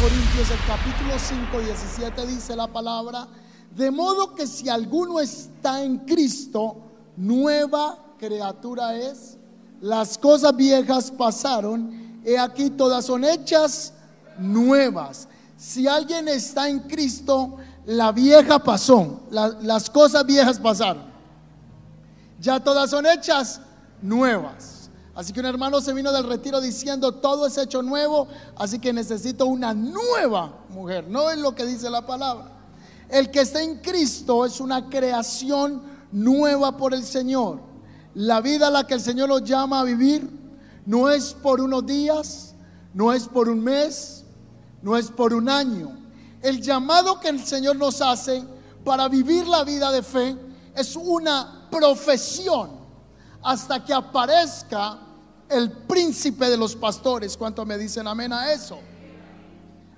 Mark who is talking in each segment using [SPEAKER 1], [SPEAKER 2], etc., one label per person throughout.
[SPEAKER 1] Corintios el capítulo 5, 17 dice la palabra, de modo que si alguno está en Cristo, nueva criatura es. Las cosas viejas pasaron, he aquí todas son hechas nuevas. Si alguien está en Cristo, la vieja pasó, las cosas viejas pasaron. Ya todas son hechas nuevas. Así que un hermano se vino del retiro diciendo, todo es hecho nuevo, así que necesito una nueva mujer. No es lo que dice la palabra. El que está en Cristo es una creación nueva por el Señor. La vida a la que el Señor nos llama a vivir no es por unos días, no es por un mes, no es por un año. El llamado que el Señor nos hace para vivir la vida de fe es una profesión hasta que aparezca el príncipe de los pastores. ¿Cuánto me dicen amén a eso?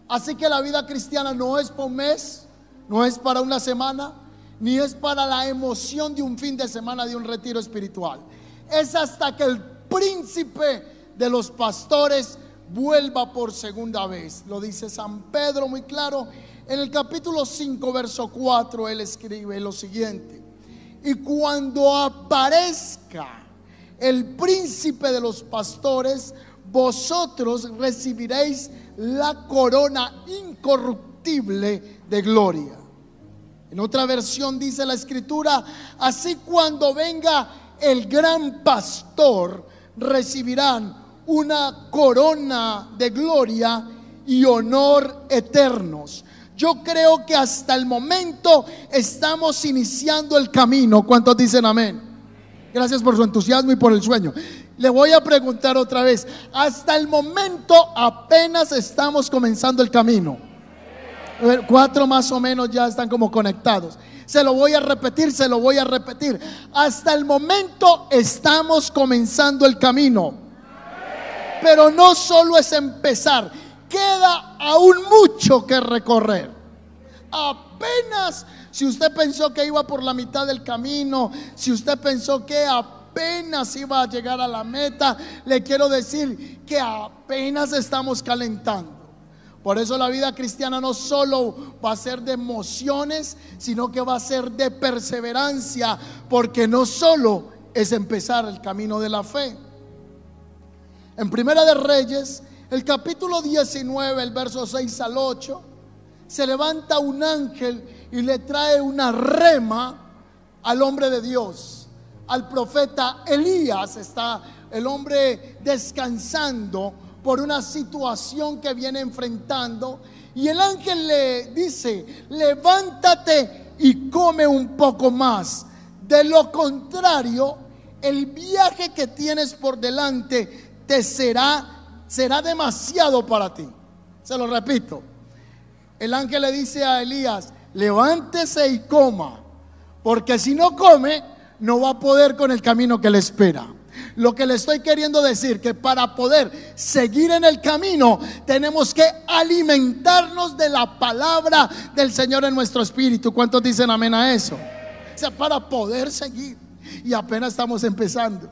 [SPEAKER 1] Así que la vida cristiana no es por un mes, no es para una semana, ni es para la emoción de un fin de semana de un retiro espiritual. Es hasta que el príncipe de los pastores vuelva por segunda vez. Lo dice San Pedro muy claro. En el capítulo 5, verso 4, él escribe lo siguiente. Y cuando aparezca el príncipe de los pastores, vosotros recibiréis la corona incorruptible de gloria. En otra versión dice la escritura, así cuando venga el gran pastor, recibirán una corona de gloria y honor eternos. Yo creo que hasta el momento estamos iniciando el camino. ¿Cuántos dicen amén? Gracias por su entusiasmo y por el sueño. Le voy a preguntar otra vez. Hasta el momento apenas estamos comenzando el camino. Cuatro más o menos ya están como conectados. Se lo voy a repetir, se lo voy a repetir. Hasta el momento estamos comenzando el camino. Pero no solo es empezar, queda aún mucho que recorrer. Apenas si usted pensó que iba por la mitad del camino, si usted pensó que apenas iba a llegar a la meta, le quiero decir que apenas estamos calentando. Por eso la vida cristiana no solo va a ser de emociones, sino que va a ser de perseverancia, porque no solo es empezar el camino de la fe. En Primera de Reyes, el capítulo 19, el verso 6 al 8, se levanta un ángel y le trae una rema al hombre de Dios, al profeta Elías. Está el hombre descansando por una situación que viene enfrentando. Y el ángel le dice, levántate y come un poco más. De lo contrario, el viaje que tienes por delante te será, será demasiado para ti. Se lo repito. El ángel le dice a Elías, levántese y coma, porque si no come, no va a poder con el camino que le espera. Lo que le estoy queriendo decir, que para poder seguir en el camino, tenemos que alimentarnos de la palabra del Señor en nuestro espíritu. ¿Cuántos dicen amén a eso? O sea, para poder seguir. Y apenas estamos empezando.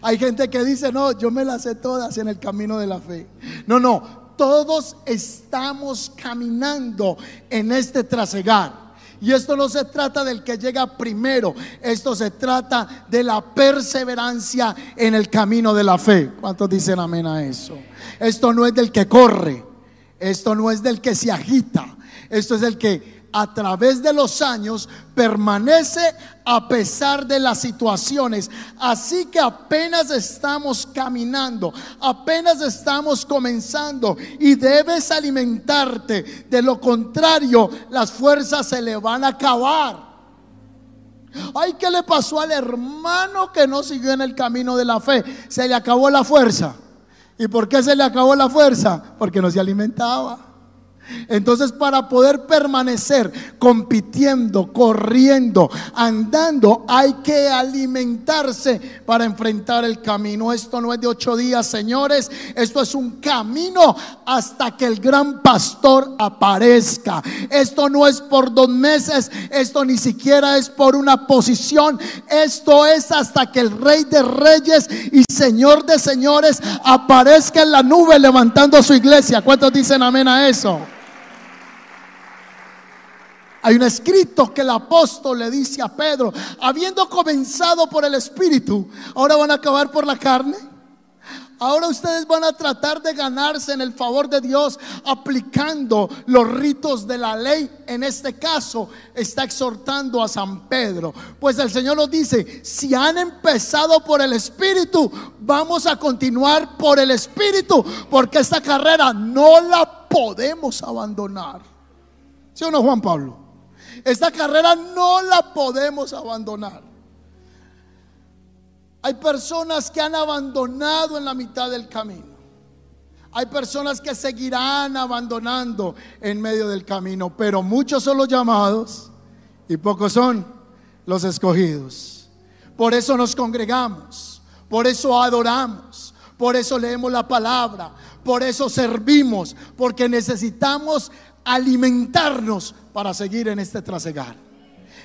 [SPEAKER 1] Hay gente que dice, no, yo me las sé todas en el camino de la fe. No, no, todos estamos caminando en este trasegar. Y esto no se trata del que llega primero, esto se trata de la perseverancia en el camino de la fe. ¿Cuántos dicen amén a eso? Esto no es del que corre, esto no es del que se agita, esto es del que a través de los años permanece a pesar de las situaciones. Así que apenas estamos caminando, apenas estamos comenzando y debes alimentarte. De lo contrario, las fuerzas se le van a acabar. Ay, ¿qué le pasó al hermano que no siguió en el camino de la fe? Se le acabó la fuerza. ¿Y por qué se le acabó la fuerza? Porque no se alimentaba. Entonces para poder permanecer compitiendo, corriendo, andando, hay que alimentarse para enfrentar el camino. Esto no es de ocho días, señores. Esto es un camino hasta que el gran pastor aparezca. Esto no es por dos meses. Esto ni siquiera es por una posición. Esto es hasta que el rey de reyes y señor de señores aparezca en la nube levantando su iglesia. ¿Cuántos dicen amén a eso? Hay un escrito que el apóstol le dice a Pedro, habiendo comenzado por el Espíritu, ahora van a acabar por la carne. Ahora ustedes van a tratar de ganarse en el favor de Dios aplicando los ritos de la ley. En este caso está exhortando a San Pedro. Pues el Señor nos dice, si han empezado por el Espíritu, vamos a continuar por el Espíritu, porque esta carrera no la podemos abandonar. ¿Sí o no, Juan Pablo? Esta carrera no la podemos abandonar. Hay personas que han abandonado en la mitad del camino. Hay personas que seguirán abandonando en medio del camino, pero muchos son los llamados y pocos son los escogidos. Por eso nos congregamos, por eso adoramos, por eso leemos la palabra, por eso servimos, porque necesitamos alimentarnos para seguir en este trasegar.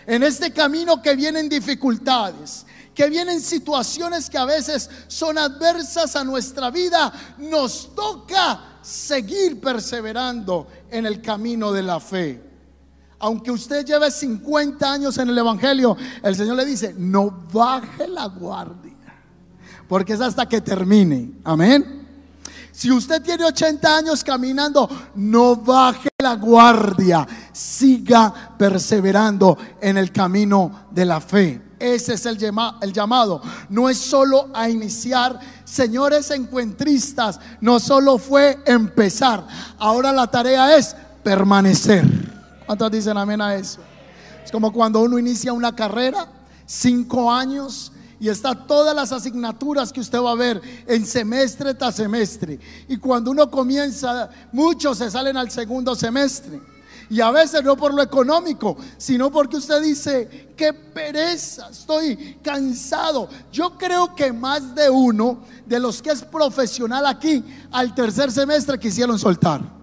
[SPEAKER 1] En este camino que vienen dificultades, que vienen situaciones que a veces son adversas a nuestra vida, nos toca seguir perseverando en el camino de la fe. Aunque usted lleve 50 años en el Evangelio, el Señor le dice, no baje la guardia, porque es hasta que termine. Amén. Si usted tiene 80 años caminando, no baje la guardia, siga perseverando en el camino de la fe. Ese es el, llamado. No es solo a iniciar. Señores encuentristas, no solo fue empezar. Ahora la tarea es permanecer. ¿Cuántos dicen amén a eso? Es como cuando uno inicia una carrera, cinco años, y está todas las asignaturas que usted va a ver en semestre tras semestre. Y cuando uno comienza, muchos se salen al segundo semestre. Y a veces no por lo económico, sino porque usted dice, qué pereza, estoy cansado. Yo creo que más de uno de los que es profesional aquí, al tercer semestre quisieron soltar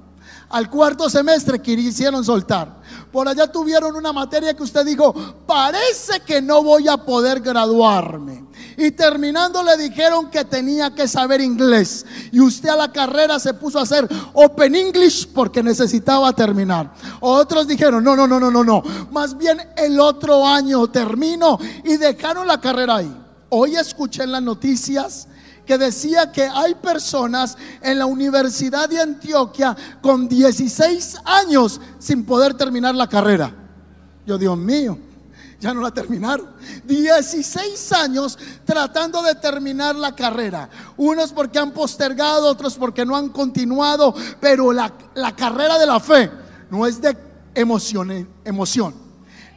[SPEAKER 1] al cuarto semestre quisieron soltar. Por allá tuvieron una materia que usted dijo, parece que no voy a poder graduarme. Y terminando le dijeron que tenía que saber inglés. Y usted a la carrera se puso a hacer Open English porque necesitaba terminar. Otros dijeron, no, no, no, no, no, no. Más bien el otro año termino y dejaron la carrera ahí. Hoy escuché en las noticias que decía que hay personas en la Universidad de Antioquia con 16 años sin poder terminar la carrera. Yo, Dios mío, ya no la terminaron. 16 años tratando de terminar la carrera. Unos porque han postergado, otros porque no han continuado, pero la, la carrera de la fe no es de emoción, emoción.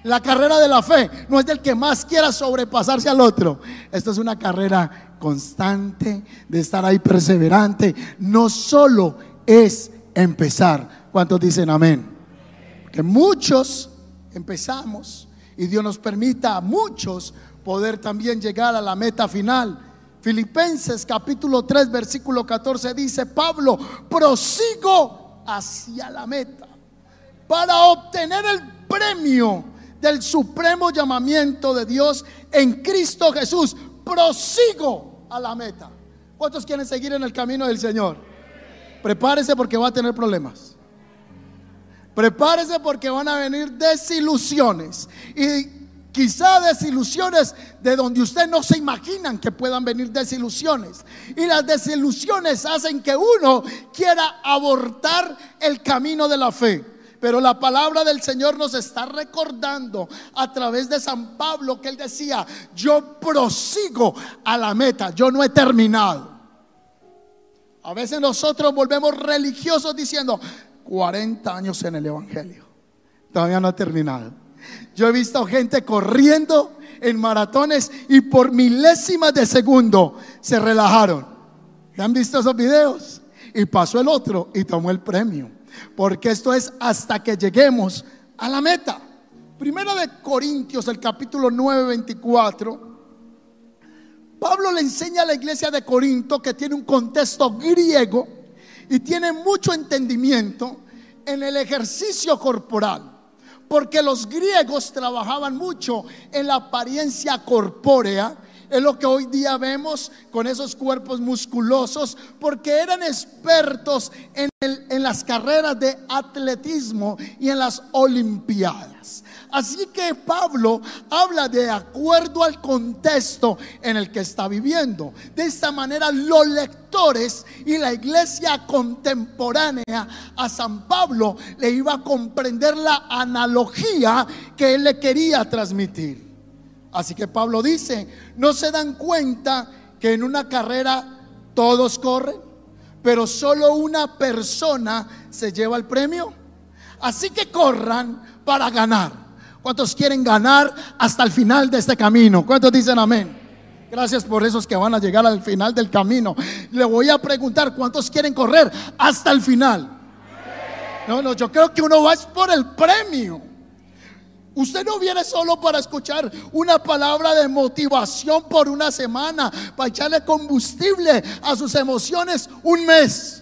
[SPEAKER 1] La carrera de la fe no es del que más quiera sobrepasarse al otro. Esto es una carrera constante, de estar ahí perseverante, no solo es empezar. ¿Cuántos dicen amén? Que muchos empezamos y Dios nos permita a muchos poder también llegar a la meta final. Filipenses capítulo 3 versículo 14 dice, Pablo, prosigo hacia la meta para obtener el premio del supremo llamamiento de Dios en Cristo Jesús. Prosigo a la meta. ¿Cuántos quieren seguir en el camino del Señor? Prepárese porque va a tener problemas. Prepárese porque van a venir desilusiones. Y quizá desilusiones de donde usted no se imaginan que puedan venir desilusiones. Y las desilusiones hacen que uno quiera abortar el camino de la fe. Pero la palabra del Señor nos está recordando a través de San Pablo que él decía, yo prosigo a la meta, yo no he terminado. A veces nosotros volvemos religiosos diciendo, 40 años en el Evangelio, todavía no ha terminado. Yo he visto gente corriendo en maratones y por milésimas de segundo se relajaron. ¿Han visto esos videos? Y pasó el otro y tomó el premio. Porque esto es hasta que lleguemos a la meta. Primera de Corintios, el capítulo 9, 24. Pablo le enseña a la iglesia de Corinto que tiene un contexto griego y tiene mucho entendimiento en el ejercicio corporal. Porque los griegos trabajaban mucho en la apariencia corpórea es lo que hoy día vemos con esos cuerpos musculosos, porque eran expertos en, en, las carreras de atletismo y en las olimpiadas. Así que Pablo habla de acuerdo al contexto en el que está viviendo. De esta manera los lectores y la iglesia contemporánea a San Pablo le iba a comprender la analogía que él le quería transmitir. Así que Pablo dice, ¿no se dan cuenta que en una carrera todos corren, pero solo una persona se lleva el premio? Así que corran para ganar. ¿Cuántos quieren ganar hasta el final de este camino? ¿Cuántos dicen amén? Gracias por esos que van a llegar al final del camino. Le voy a preguntar, ¿cuántos quieren correr hasta el final? No, no, yo creo que uno va por el premio. Usted no viene solo para escuchar una palabra de motivación por una semana, para echarle combustible a sus emociones un mes.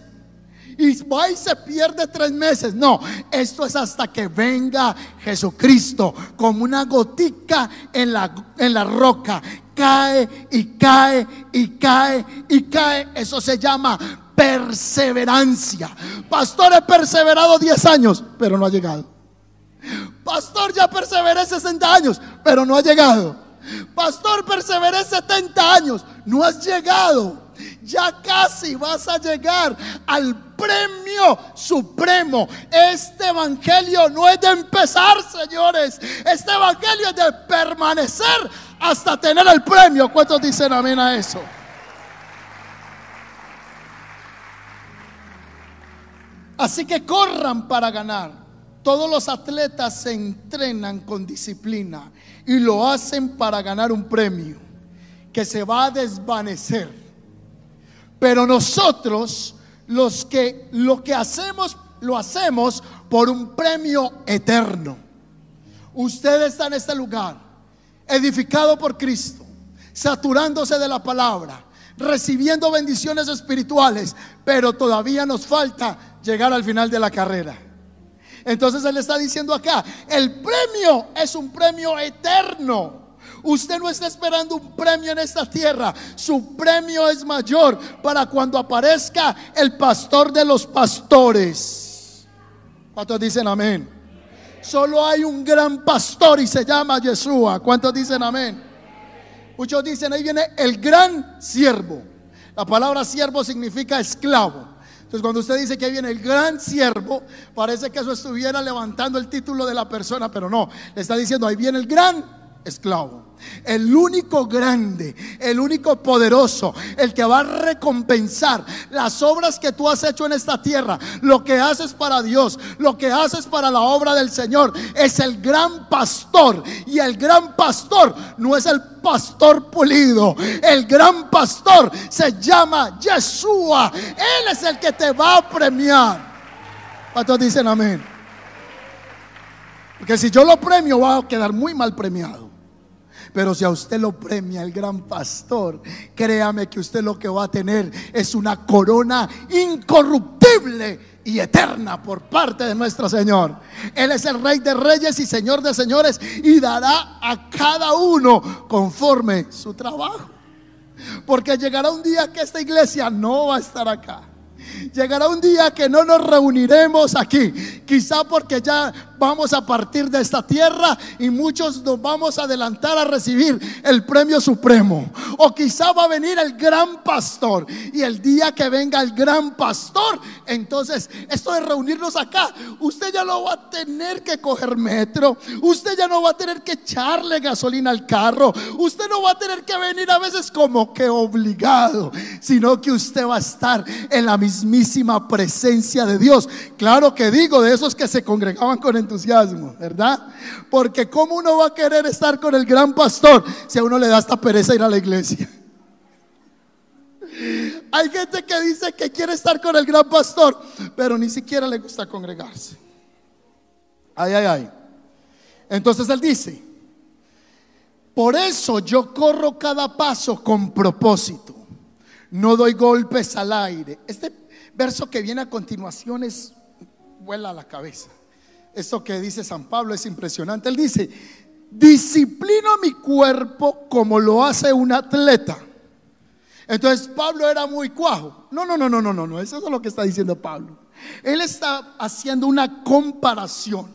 [SPEAKER 1] Y va y se pierde tres meses. No, esto es hasta que venga Jesucristo como una gotica en la, en la roca. Cae y cae y cae y cae. Eso se llama perseverancia. Pastor, he perseverado 10 años, pero no ha llegado. Pastor, ya perseveré 60 años, pero no ha llegado. Pastor, perseveré 70 años, no has llegado. Ya casi vas a llegar al premio supremo. Este evangelio no es de empezar, señores. Este evangelio es de permanecer hasta tener el premio. ¿Cuántos dicen amén a eso? Así que corran para ganar. Todos los atletas se entrenan con disciplina y lo hacen para ganar un premio que se va a desvanecer. Pero nosotros, los que lo que hacemos, lo hacemos por un premio eterno. Usted está en este lugar, edificado por Cristo, saturándose de la palabra, recibiendo bendiciones espirituales, pero todavía nos falta llegar al final de la carrera. Entonces Él está diciendo acá, el premio es un premio eterno. Usted no está esperando un premio en esta tierra. Su premio es mayor para cuando aparezca el pastor de los pastores. ¿Cuántos dicen amén? Solo hay un gran pastor y se llama Yeshua. ¿Cuántos dicen amén? Muchos dicen, ahí viene el gran siervo. La palabra siervo significa esclavo. Entonces cuando usted dice que ahí viene el gran siervo, parece que eso estuviera levantando el título de la persona, pero no, le está diciendo, ahí viene el gran esclavo. El único grande, el único poderoso, el que va a recompensar las obras que tú has hecho en esta tierra, lo que haces para Dios, lo que haces para la obra del Señor, es el gran pastor. Y el gran pastor no es el pastor pulido, el gran pastor se llama Yeshua. Él es el que te va a premiar. ¿Cuántos dicen amén? Porque si yo lo premio, va a quedar muy mal premiado. Pero si a usted lo premia el gran pastor, créame que usted lo que va a tener es una corona incorruptible y eterna por parte de nuestro Señor. Él es el Rey de Reyes y Señor de Señores y dará a cada uno conforme su trabajo. Porque llegará un día que esta iglesia no va a estar acá. Llegará un día que no nos reuniremos aquí, quizá porque ya vamos a partir de esta tierra y muchos nos vamos a adelantar a recibir el premio supremo. O quizá va a venir el gran pastor y el día que venga el gran pastor, entonces esto de reunirnos acá, usted ya no va a tener que coger metro, usted ya no va a tener que echarle gasolina al carro, usted no va a tener que venir a veces como que obligado, sino que usted va a estar en la mismísima presencia de Dios. Claro que digo de esos que se congregaban con entusiasmo, ¿verdad? Porque ¿cómo uno va a querer estar con el gran pastor si a uno le da esta pereza ir a la iglesia? Hay gente que dice que quiere estar con el gran pastor, pero ni siquiera le gusta congregarse. Ay, ay, ay. Entonces él dice, por eso yo corro cada paso con propósito. No doy golpes al aire. Este verso que viene a continuación es vuela a la cabeza. Esto que dice San Pablo es impresionante. Él dice, disciplino mi cuerpo como lo hace un atleta. Entonces Pablo era muy cuajo. No, no, no, no, no, no, no. Eso es lo que está diciendo Pablo. Él está haciendo una comparación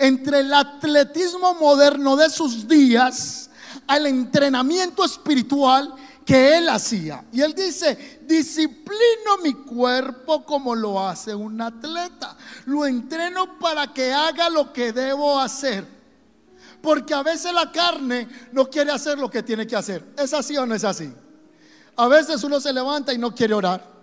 [SPEAKER 1] entre el atletismo moderno de sus días al entrenamiento espiritual que él hacía. Y él dice, disciplino mi cuerpo como lo hace un atleta. Lo entreno para que haga lo que debo hacer. Porque a veces la carne no quiere hacer lo que tiene que hacer. ¿Es así o no es así? A veces uno se levanta y no quiere orar.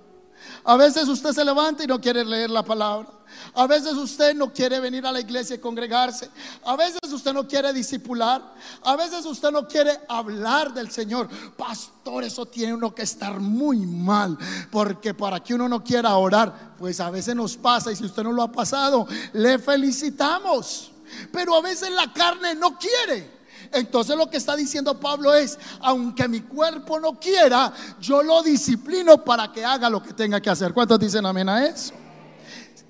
[SPEAKER 1] A veces usted se levanta y no quiere leer la palabra. A veces usted no quiere venir a la iglesia y congregarse. A veces usted no quiere discipular. A veces usted no quiere hablar del Señor. Pastor, eso tiene uno que estar muy mal. Porque para que uno no quiera orar, pues a veces nos pasa. Y si usted no lo ha pasado, le felicitamos. Pero a veces la carne no quiere. Entonces lo que está diciendo Pablo es, aunque mi cuerpo no quiera, yo lo disciplino para que haga lo que tenga que hacer. ¿Cuántos dicen amén a eso?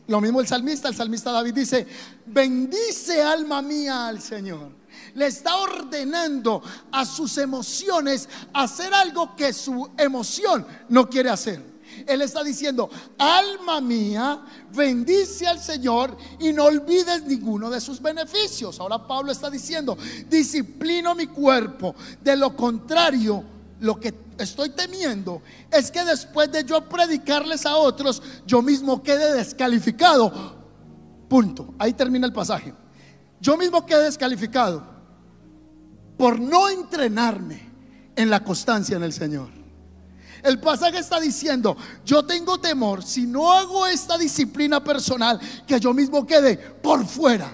[SPEAKER 1] Lo mismo el salmista, el salmista David dice, bendice alma mía al Señor. Le está ordenando a sus emociones hacer algo que su emoción no quiere hacer. Él está diciendo, alma mía, bendice al Señor y no olvides ninguno de sus beneficios. Ahora Pablo está diciendo, disciplino mi cuerpo. De lo contrario, lo que estoy temiendo es que después de yo predicarles a otros, yo mismo quede descalificado. Punto. Ahí termina el pasaje. Yo mismo quede descalificado por no entrenarme en la constancia en el Señor. El pasaje está diciendo, yo tengo temor, si no hago esta disciplina personal, que yo mismo quede por fuera,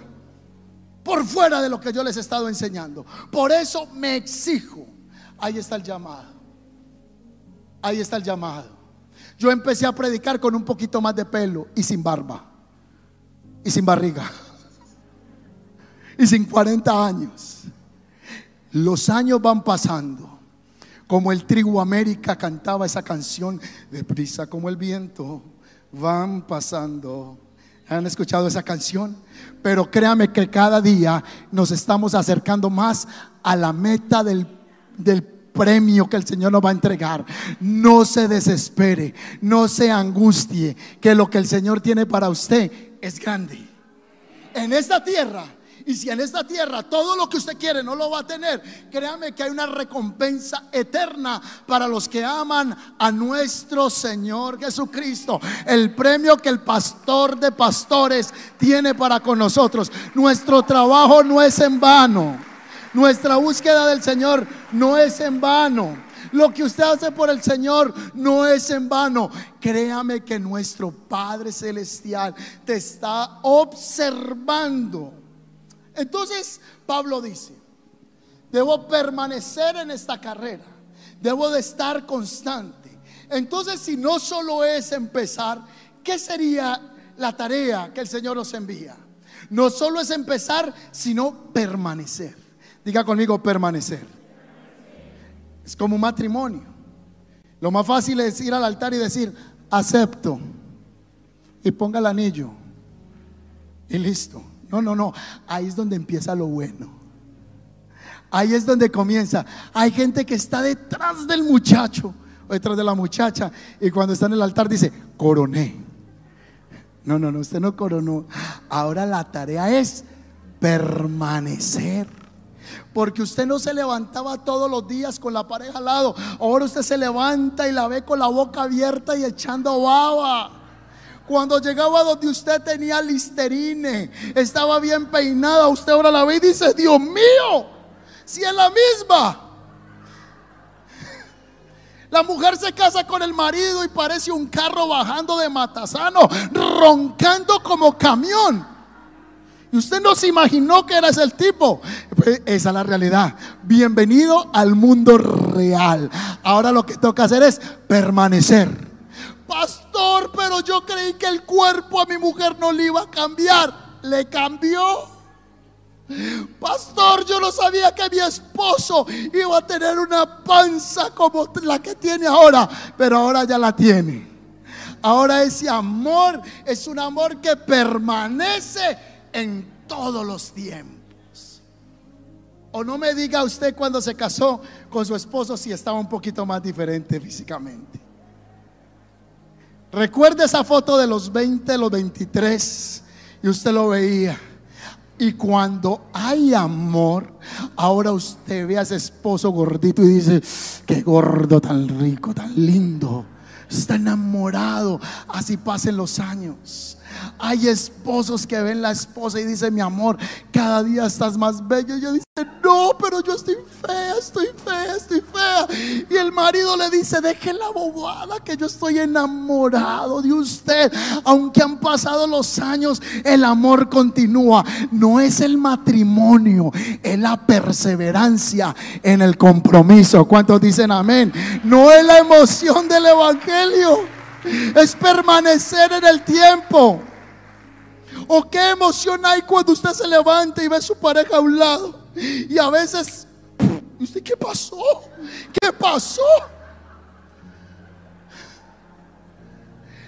[SPEAKER 1] por fuera de lo que yo les he estado enseñando. Por eso me exijo. Ahí está el llamado. Ahí está el llamado. Yo empecé a predicar con un poquito más de pelo y sin barba. Y sin barriga. Y sin 40 años. Los años van pasando como el trigo América cantaba esa canción, deprisa como el viento, van pasando. ¿Han escuchado esa canción? Pero créame que cada día nos estamos acercando más a la meta del, del premio que el Señor nos va a entregar. No se desespere, no se angustie, que lo que el Señor tiene para usted es grande. En esta tierra y si en esta tierra todo lo que usted quiere no lo va a tener, créame que hay una recompensa eterna para los que aman a nuestro Señor Jesucristo. El premio que el pastor de pastores tiene para con nosotros. Nuestro trabajo no es en vano. Nuestra búsqueda del Señor no es en vano. Lo que usted hace por el Señor no es en vano. Créame que nuestro Padre Celestial te está observando. Entonces Pablo dice, debo permanecer en esta carrera, debo de estar constante. Entonces si no solo es empezar, ¿qué sería la tarea que el Señor nos envía? No solo es empezar, sino permanecer. Diga conmigo, permanecer. Es como un matrimonio. Lo más fácil es ir al altar y decir, acepto. Y ponga el anillo. Y listo. No, no, no. Ahí es donde empieza lo bueno. Ahí es donde comienza. Hay gente que está detrás del muchacho o detrás de la muchacha y cuando está en el altar dice, coroné. No, no, no, usted no coronó. Ahora la tarea es permanecer. Porque usted no se levantaba todos los días con la pareja al lado. Ahora usted se levanta y la ve con la boca abierta y echando baba. Cuando llegaba donde usted tenía listerine, estaba bien peinada, usted ahora la ve y dice, Dios mío, si es la misma. La mujer se casa con el marido y parece un carro bajando de Matasano, roncando como camión. Y usted no se imaginó que era ese el tipo. Pues, esa es la realidad. Bienvenido al mundo real. Ahora lo que toca hacer es permanecer Pastor, pero yo creí que el cuerpo a mi mujer no le iba a cambiar. Le cambió. Pastor, yo no sabía que mi esposo iba a tener una panza como la que tiene ahora, pero ahora ya la tiene. Ahora ese amor es un amor que permanece en todos los tiempos. O no me diga usted cuando se casó con su esposo si estaba un poquito más diferente físicamente. Recuerde esa foto de los 20, los 23 y usted lo veía. Y cuando hay amor, ahora usted ve a ese esposo gordito y dice, qué gordo tan rico, tan lindo. Está enamorado, así pasen los años. Hay esposos que ven la esposa y dicen, mi amor, cada día estás más bello. Y ella dice, no, pero yo estoy fea, estoy fea, estoy fea. Y el marido le dice, deje la bobada que yo estoy enamorado de usted. Aunque han pasado los años, el amor continúa. No es el matrimonio, es la perseverancia en el compromiso. ¿Cuántos dicen amén? No es la emoción del evangelio, es permanecer en el tiempo. O qué emoción hay cuando usted se levanta y ve a su pareja a un lado. Y a veces, ¿usted qué pasó? ¿Qué pasó?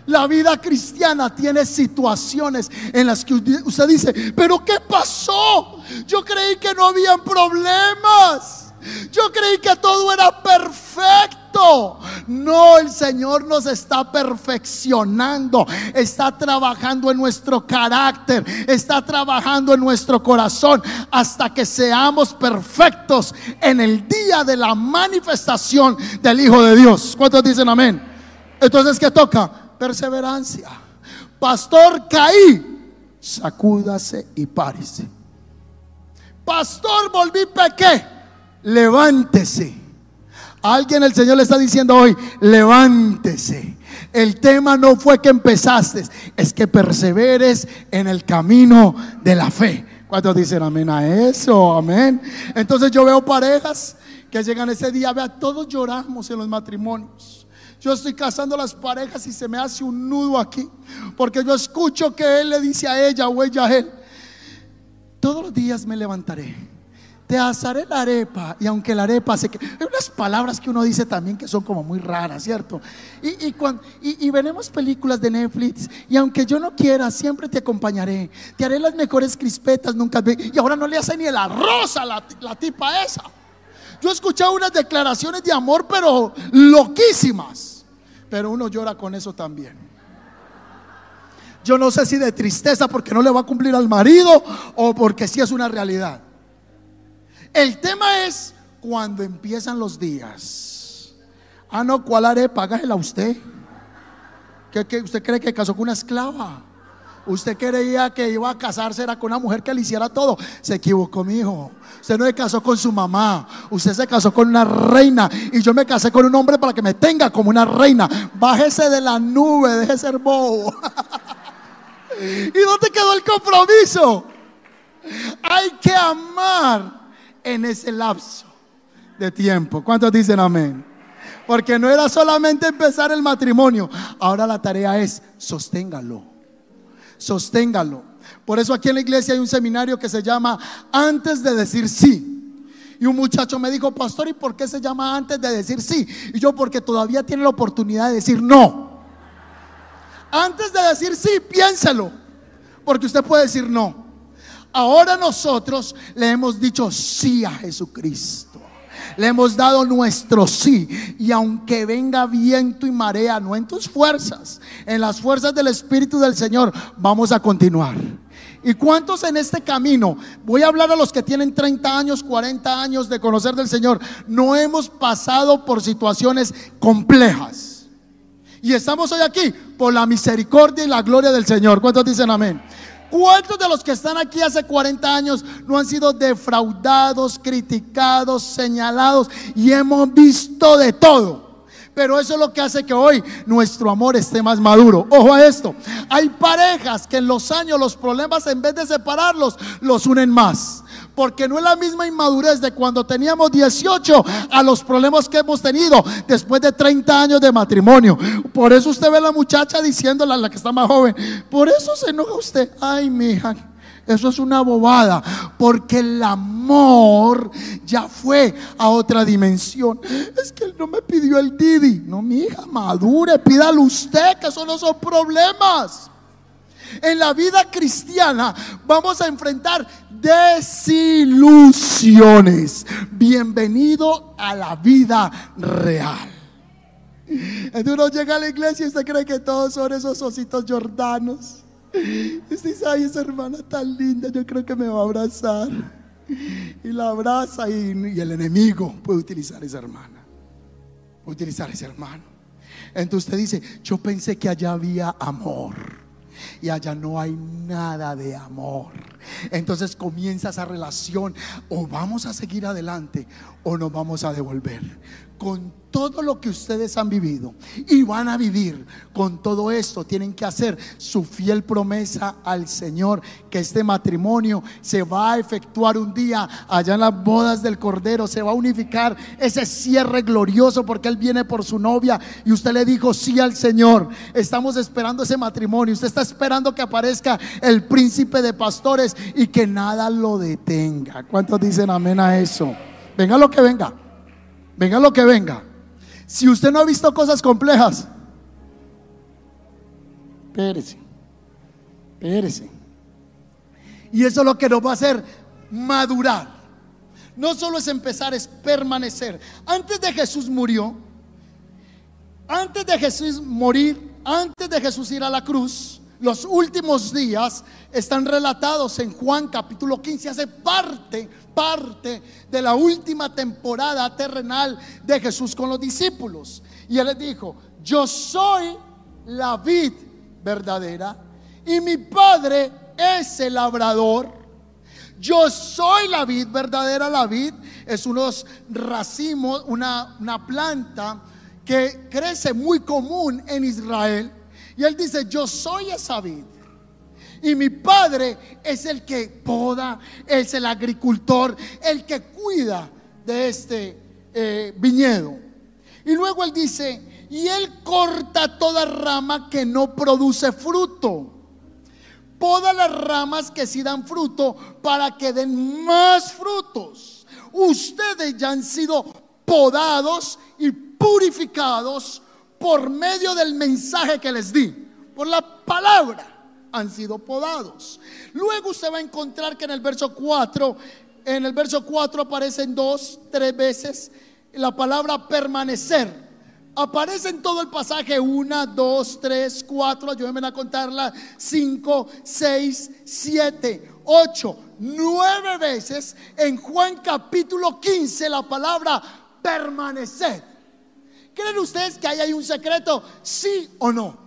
[SPEAKER 1] La vida cristiana tiene situaciones en las que usted dice, pero ¿qué pasó? Yo creí que no habían problemas. Yo creí que todo era perfecto. No, el Señor nos está perfeccionando, está trabajando en nuestro carácter, está trabajando en nuestro corazón hasta que seamos perfectos en el día de la manifestación del Hijo de Dios. ¿Cuántos dicen amén? Entonces, ¿qué toca? Perseverancia. Pastor, caí, sacúdase y párese. Pastor, volví pequé, levántese alguien el Señor le está diciendo hoy, levántese. El tema no fue que empezaste, es que perseveres en el camino de la fe. ¿Cuántos dicen amén a eso? Amén. Entonces yo veo parejas que llegan ese día, vea, todos lloramos en los matrimonios. Yo estoy casando las parejas y se me hace un nudo aquí, porque yo escucho que él le dice a ella o ella a él, todos los días me levantaré te asaré la arepa. Y aunque la arepa se que. Hay unas palabras que uno dice también que son como muy raras, ¿cierto? Y, y, cuando, y, veremos películas de Netflix. Y aunque yo no quiera, siempre te acompañaré. Te haré las mejores crispetas, nunca. Y ahora no le hace ni el arroz a la, la tipa esa. Yo he escuchado unas declaraciones de amor, pero loquísimas. Pero uno llora con eso también. Yo no sé si de tristeza porque no le va a cumplir al marido o porque sí es una realidad. El tema es cuando empiezan los días. Ah, no, ¿cuál arepa? Hágasela usted. ¿Qué, usted cree que casó con una esclava? Usted creía que iba a casarse era con una mujer que le hiciera todo. Se equivocó, mi hijo. Usted no se casó con su mamá. Usted se casó con una reina. Y yo me casé con un hombre para que me tenga como una reina. Bájese de la nube, deje ser bobo. ¿Y dónde quedó el compromiso? Hay que amar en ese lapso de tiempo. ¿Cuántos dicen amén? Porque no era solamente empezar el matrimonio, ahora la tarea es sosténgalo, sosténgalo. Por eso aquí en la iglesia hay un seminario que se llama Antes de decir sí. Y un muchacho me dijo, pastor, ¿y por qué se llama antes de decir sí? Y yo, porque todavía tiene la oportunidad de decir no. Antes de decir sí, piénselo, porque usted puede decir no. Ahora nosotros le hemos dicho sí a Jesucristo. Le hemos dado nuestro sí. Y aunque venga viento y marea, no en tus fuerzas, en las fuerzas del Espíritu del Señor, vamos a continuar. ¿Y cuántos en este camino? Voy a hablar a los que tienen 30 años, 40 años de conocer del Señor. No hemos pasado por situaciones complejas. Y estamos hoy aquí por la misericordia y la gloria del Señor. ¿Cuántos dicen amén? ¿Cuántos de los que están aquí hace 40 años no han sido defraudados, criticados, señalados y hemos visto de todo? Pero eso es lo que hace que hoy nuestro amor esté más maduro. Ojo a esto. Hay parejas que en los años los problemas en vez de separarlos los unen más. Porque no es la misma inmadurez de cuando teníamos 18 a los problemas que hemos tenido después de 30 años de matrimonio. Por eso usted ve a la muchacha diciéndole a la que está más joven, por eso se enoja usted. Ay, mi hija. Eso es una bobada, porque el amor ya fue a otra dimensión. Es que él no me pidió el Didi. No, mi hija, madure, pídalo usted, que eso no son problemas. En la vida cristiana vamos a enfrentar desilusiones. Bienvenido a la vida real. Entonces uno llega a la iglesia y usted cree que todos son esos ositos jordanos. Y usted dice, ay, esa hermana tan linda, yo creo que me va a abrazar. Y la abraza y, el enemigo puede utilizar esa hermana. Utilizar ese hermano. Entonces usted dice, yo pensé que allá había amor y allá no hay nada de amor. Entonces comienza esa relación, o vamos a seguir adelante o nos vamos a devolver. Con todo lo que ustedes han vivido y van a vivir con todo esto, tienen que hacer su fiel promesa al Señor que este matrimonio se va a efectuar un día allá en las bodas del Cordero, se va a unificar ese cierre glorioso porque Él viene por su novia y usted le dijo sí al Señor. Estamos esperando ese matrimonio, usted está esperando que aparezca el príncipe de pastores y que nada lo detenga. ¿Cuántos dicen amén a eso? Venga lo que venga, venga lo que venga. Si usted no ha visto cosas complejas, espérese, espérese. Y eso es lo que nos va a hacer madurar. No solo es empezar, es permanecer. Antes de Jesús murió, antes de Jesús morir, antes de Jesús ir a la cruz, los últimos días están relatados en Juan capítulo 15, hace parte, parte de la última temporada terrenal de Jesús con los discípulos. Y él les dijo, yo soy la vid verdadera y mi padre es el labrador. Yo soy la vid verdadera, la vid es unos racimos, una, una planta que crece muy común en Israel y él dice, yo soy esa vid. Y mi padre es el que poda, es el agricultor, el que cuida de este eh, viñedo. Y luego él dice, y él corta toda rama que no produce fruto. Poda las ramas que sí dan fruto para que den más frutos. Ustedes ya han sido podados y purificados por medio del mensaje que les di, por la palabra, han sido podados. Luego usted va a encontrar que en el verso 4, en el verso 4 aparecen dos, tres veces la palabra permanecer. Aparece en todo el pasaje una, dos, tres, cuatro, ayúdenme a contarla, cinco, seis, siete, ocho, nueve veces en Juan capítulo 15 la palabra permanecer. ¿Creen ustedes que ahí hay un secreto? ¿Sí o no?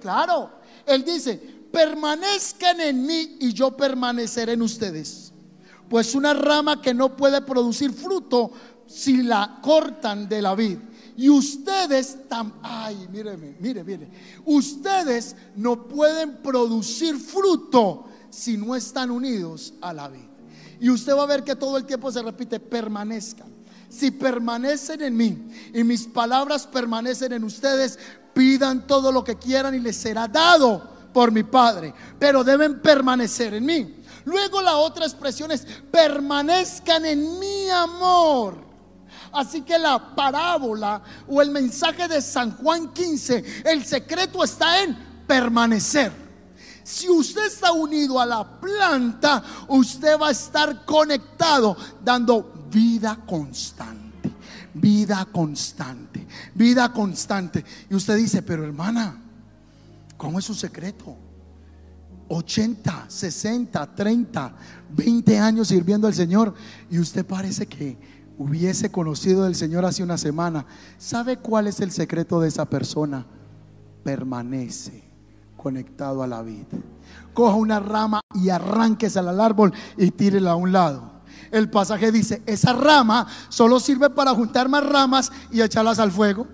[SPEAKER 1] Claro. Él dice, permanezcan en mí y yo permaneceré en ustedes. Pues una rama que no puede producir fruto si la cortan de la vid. Y ustedes, ay, míreme, mire, mire, ustedes no pueden producir fruto si no están unidos a la vid. Y usted va a ver que todo el tiempo se repite, permanezcan si permanecen en mí y mis palabras permanecen en ustedes, pidan todo lo que quieran y les será dado por mi Padre. Pero deben permanecer en mí. Luego la otra expresión es, permanezcan en mi amor. Así que la parábola o el mensaje de San Juan 15, el secreto está en permanecer. Si usted está unido a la planta, usted va a estar conectado dando vida constante, vida constante, vida constante. Y usted dice, pero hermana, ¿cómo es su secreto? 80, 60, 30, 20 años sirviendo al Señor y usted parece que hubiese conocido al Señor hace una semana. ¿Sabe cuál es el secreto de esa persona? Permanece conectado a la vida. Coja una rama y arránquese al árbol y tírela a un lado el pasaje dice, esa rama solo sirve para juntar más ramas y echarlas al fuego.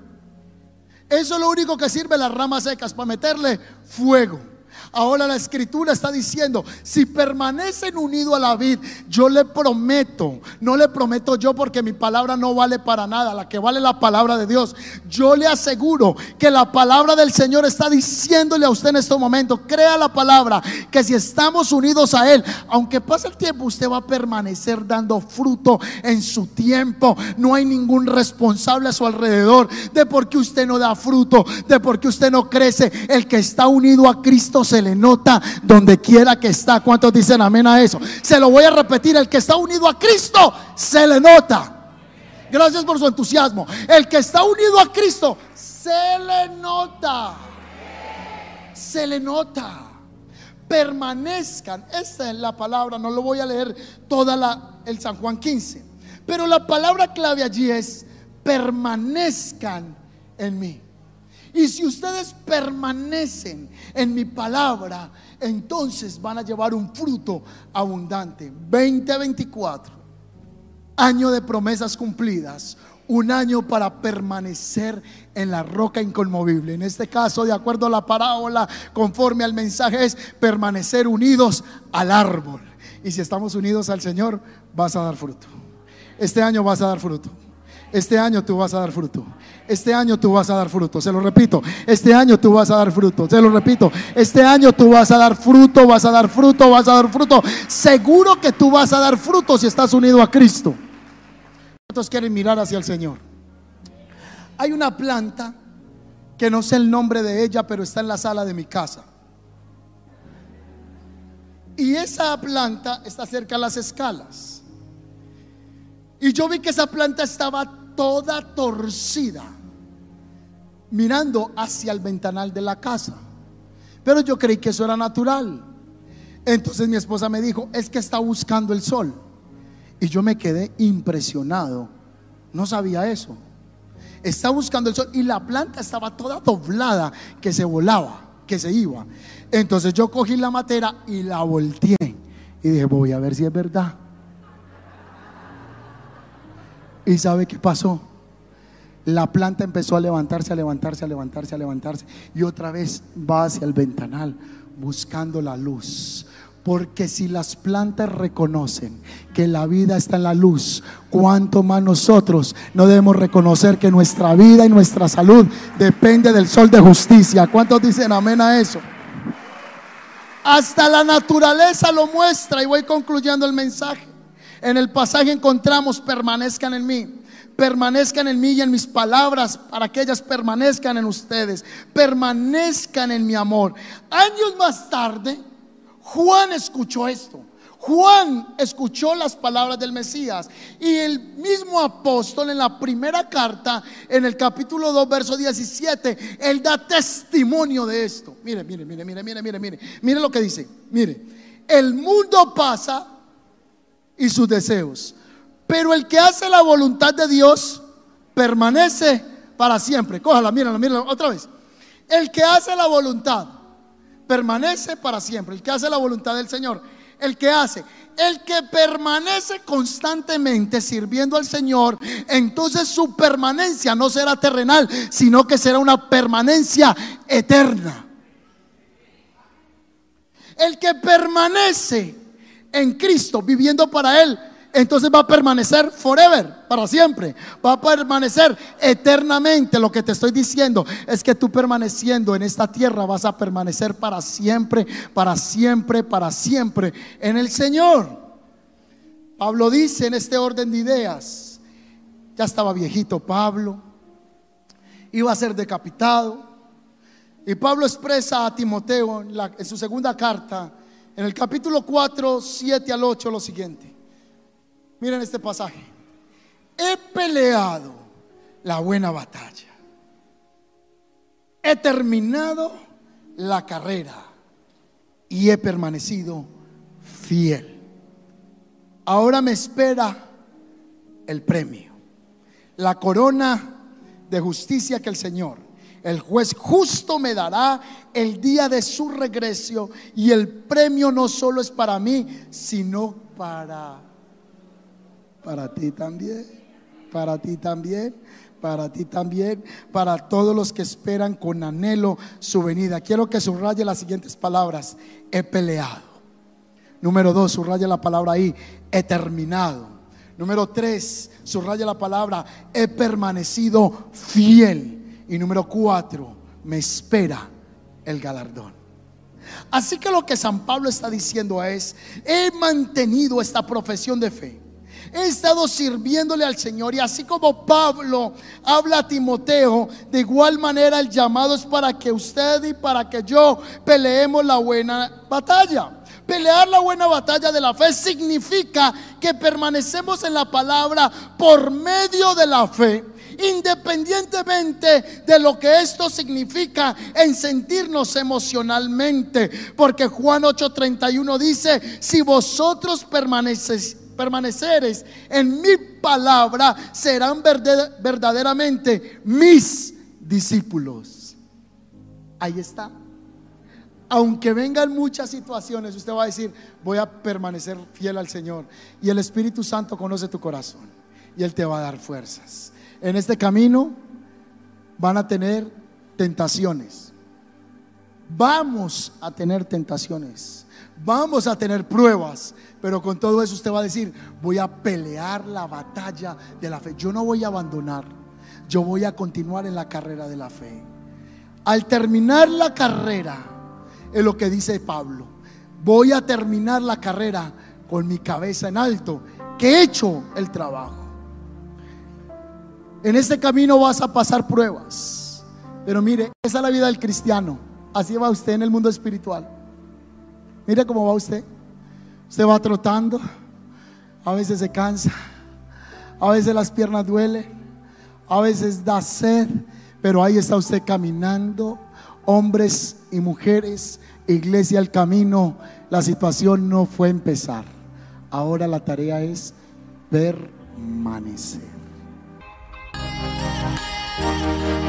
[SPEAKER 1] Eso es lo único que sirve las ramas secas, para meterle fuego. Ahora la escritura está diciendo, si permanecen unidos a la vid, yo le prometo, no le prometo yo porque mi palabra no vale para nada, la que vale la palabra de Dios. Yo le aseguro que la palabra del Señor está diciéndole a usted en este momento, crea la palabra, que si estamos unidos a Él, aunque pase el tiempo, usted va a permanecer dando fruto en su tiempo. No hay ningún responsable a su alrededor de por qué usted no da fruto, de por qué usted no crece. El que está unido a Cristo se le nota donde quiera que está. ¿Cuántos dicen amén a eso? Se lo voy a repetir, el que está unido a Cristo se le nota. Gracias por su entusiasmo. El que está unido a Cristo se le nota. Se le nota. Permanezcan. Esta es la palabra. No lo voy a leer toda la el San Juan 15. Pero la palabra clave allí es permanezcan en mí. Y si ustedes permanecen en mi palabra, entonces van a llevar un fruto abundante. 2024, año de promesas cumplidas, un año para permanecer en la roca inconmovible. En este caso, de acuerdo a la parábola, conforme al mensaje, es permanecer unidos al árbol. Y si estamos unidos al Señor, vas a dar fruto. Este año vas a dar fruto. Este año tú vas a dar fruto. Este año tú vas a dar fruto. Se lo repito. Este año tú vas a dar fruto. Se lo repito. Este año tú vas a dar fruto, vas a dar fruto, vas a dar fruto. Seguro que tú vas a dar fruto si estás unido a Cristo. ¿Cuántos quieren mirar hacia el Señor? Hay una planta que no sé el nombre de ella, pero está en la sala de mi casa. Y esa planta está cerca de las escalas. Y yo vi que esa planta estaba toda torcida, mirando hacia el ventanal de la casa. Pero yo creí que eso era natural. Entonces mi esposa me dijo, es que está buscando el sol. Y yo me quedé impresionado. No sabía eso. Está buscando el sol y la planta estaba toda doblada, que se volaba, que se iba. Entonces yo cogí la matera y la volteé. Y dije, voy a ver si es verdad. ¿Y sabe qué pasó? La planta empezó a levantarse, a levantarse, a levantarse, a levantarse. Y otra vez va hacia el ventanal buscando la luz. Porque si las plantas reconocen que la vida está en la luz, cuánto más nosotros no debemos reconocer que nuestra vida y nuestra salud depende del sol de justicia. ¿Cuántos dicen amén a eso? Hasta la naturaleza lo muestra y voy concluyendo el mensaje. En el pasaje encontramos, permanezcan en mí. Permanezcan en mí y en mis palabras para que ellas permanezcan en ustedes. Permanezcan en mi amor. Años más tarde, Juan escuchó esto. Juan escuchó las palabras del Mesías y el mismo apóstol en la primera carta, en el capítulo 2, verso 17, él da testimonio de esto. Mire, mire, mire, mire, mire, mire, mire, mire lo que dice. Mire, el mundo pasa y sus deseos. Pero el que hace la voluntad de Dios permanece para siempre. Cójala, mírala, mírala otra vez. El que hace la voluntad permanece para siempre. El que hace la voluntad del Señor. El que hace. El que permanece constantemente sirviendo al Señor, entonces su permanencia no será terrenal, sino que será una permanencia eterna. El que permanece en Cristo, viviendo para Él, entonces va a permanecer forever, para siempre. Va a permanecer eternamente. Lo que te estoy diciendo es que tú permaneciendo en esta tierra vas a permanecer para siempre, para siempre, para siempre en el Señor. Pablo dice en este orden de ideas, ya estaba viejito Pablo, iba a ser decapitado. Y Pablo expresa a Timoteo en, su segunda carta, en el capítulo 4, 7 al 8 lo siguiente. Miren este pasaje. He peleado la buena batalla. He terminado la carrera y he permanecido fiel. Ahora me espera el premio, la corona de justicia que el Señor el juez justo me dará el día de su regreso y el premio no solo es para mí, sino para para ti también, para ti también, para ti también, para todos los que esperan con anhelo su venida. Quiero que subraye las siguientes palabras. He peleado. Número dos, subraya la palabra ahí. He terminado. Número tres, subraya la palabra. He permanecido fiel. Y número cuatro, me espera el galardón. Así que lo que San Pablo está diciendo es, he mantenido esta profesión de fe. He estado sirviéndole al Señor y así como Pablo habla a Timoteo, de igual manera el llamado es para que usted y para que yo peleemos la buena batalla. Pelear la buena batalla de la fe significa que permanecemos en la palabra por medio de la fe independientemente de lo que esto significa en sentirnos emocionalmente. Porque Juan 8:31 dice, si vosotros permaneceres en mi palabra, serán verdaderamente mis discípulos. Ahí está. Aunque vengan muchas situaciones, usted va a decir, voy a permanecer fiel al Señor. Y el Espíritu Santo conoce tu corazón y Él te va a dar fuerzas. En este camino van a tener tentaciones. Vamos a tener tentaciones. Vamos a tener pruebas. Pero con todo eso usted va a decir, voy a pelear la batalla de la fe. Yo no voy a abandonar. Yo voy a continuar en la carrera de la fe. Al terminar la carrera, es lo que dice Pablo. Voy a terminar la carrera con mi cabeza en alto, que he hecho el trabajo. En este camino vas a pasar pruebas. Pero mire, esa es la vida del cristiano. Así va usted en el mundo espiritual. Mire cómo va usted. Usted va trotando. A veces se cansa. A veces las piernas duelen. A veces da sed. Pero ahí está usted caminando. Hombres y mujeres. Iglesia al camino. La situación no fue empezar. Ahora la tarea es permanecer. Thank you.